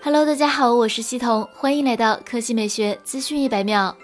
Hello，大家好，我是西彤，欢迎来到科技美学资讯一百秒。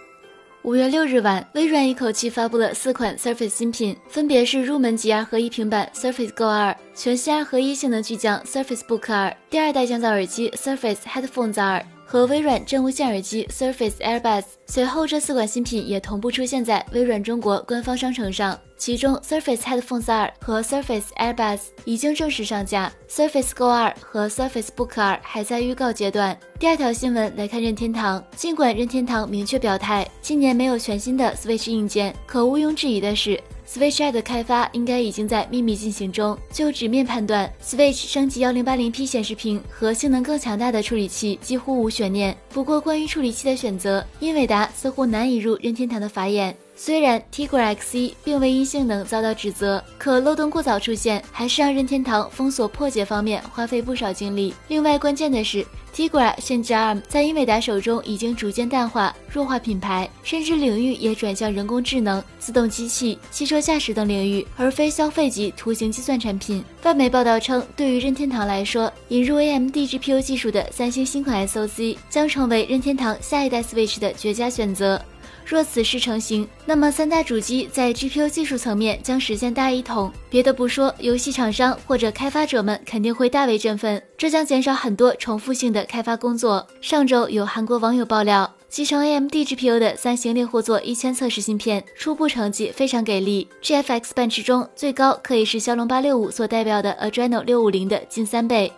五月六日晚，微软一口气发布了四款 Surface 新品，分别是入门级二合一平板 Surface Go 二、全新二合一性能巨匠 Surface Book 二、第二代降噪耳机 Surface Headphones 二。和微软真无线耳机 Surface Airbuds，随后这四款新品也同步出现在微软中国官方商城上。其中 Surface Headphones 2和 Surface Airbuds 已经正式上架，Surface Go 2和 Surface Book 2还在预告阶段。第二条新闻来看任天堂，尽管任天堂明确表态今年没有全新的 Switch 硬件，可毋庸置疑的是。Switch 2的开发应该已经在秘密进行中。就纸面判断，Switch 升级 1080P 显示屏和性能更强大的处理器几乎无悬念。不过，关于处理器的选择，英伟达似乎难以入任天堂的法眼。虽然 Tegra X1 并未因性能遭到指责，可漏洞过早出现，还是让任天堂封锁破解方面花费不少精力。另外，关键的是。Tegra 甚至 ARM 在英伟达手中已经逐渐淡化、弱化品牌，甚至领域也转向人工智能、自动机器、汽车驾驶等领域，而非消费级图形计算产品。外媒报道称，对于任天堂来说，引入 AMD GPU 技术的三星新款 SoC 将成为任天堂下一代 Switch 的绝佳选择。若此事成型，那么三大主机在 GPU 技术层面将实现大一统。别的不说，游戏厂商或者开发者们肯定会大为振奋，这将减少很多重复性的开发工作。上周有韩国网友爆料，集成 AMD GPU 的三星猎户座一千测试芯片初步成绩非常给力，GFX bench 中最高可以是骁龙八六五所代表的 Adreno 六五零的近三倍。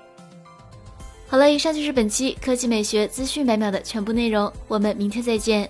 好了，以上就是本期科技美学资讯百秒的全部内容，我们明天再见。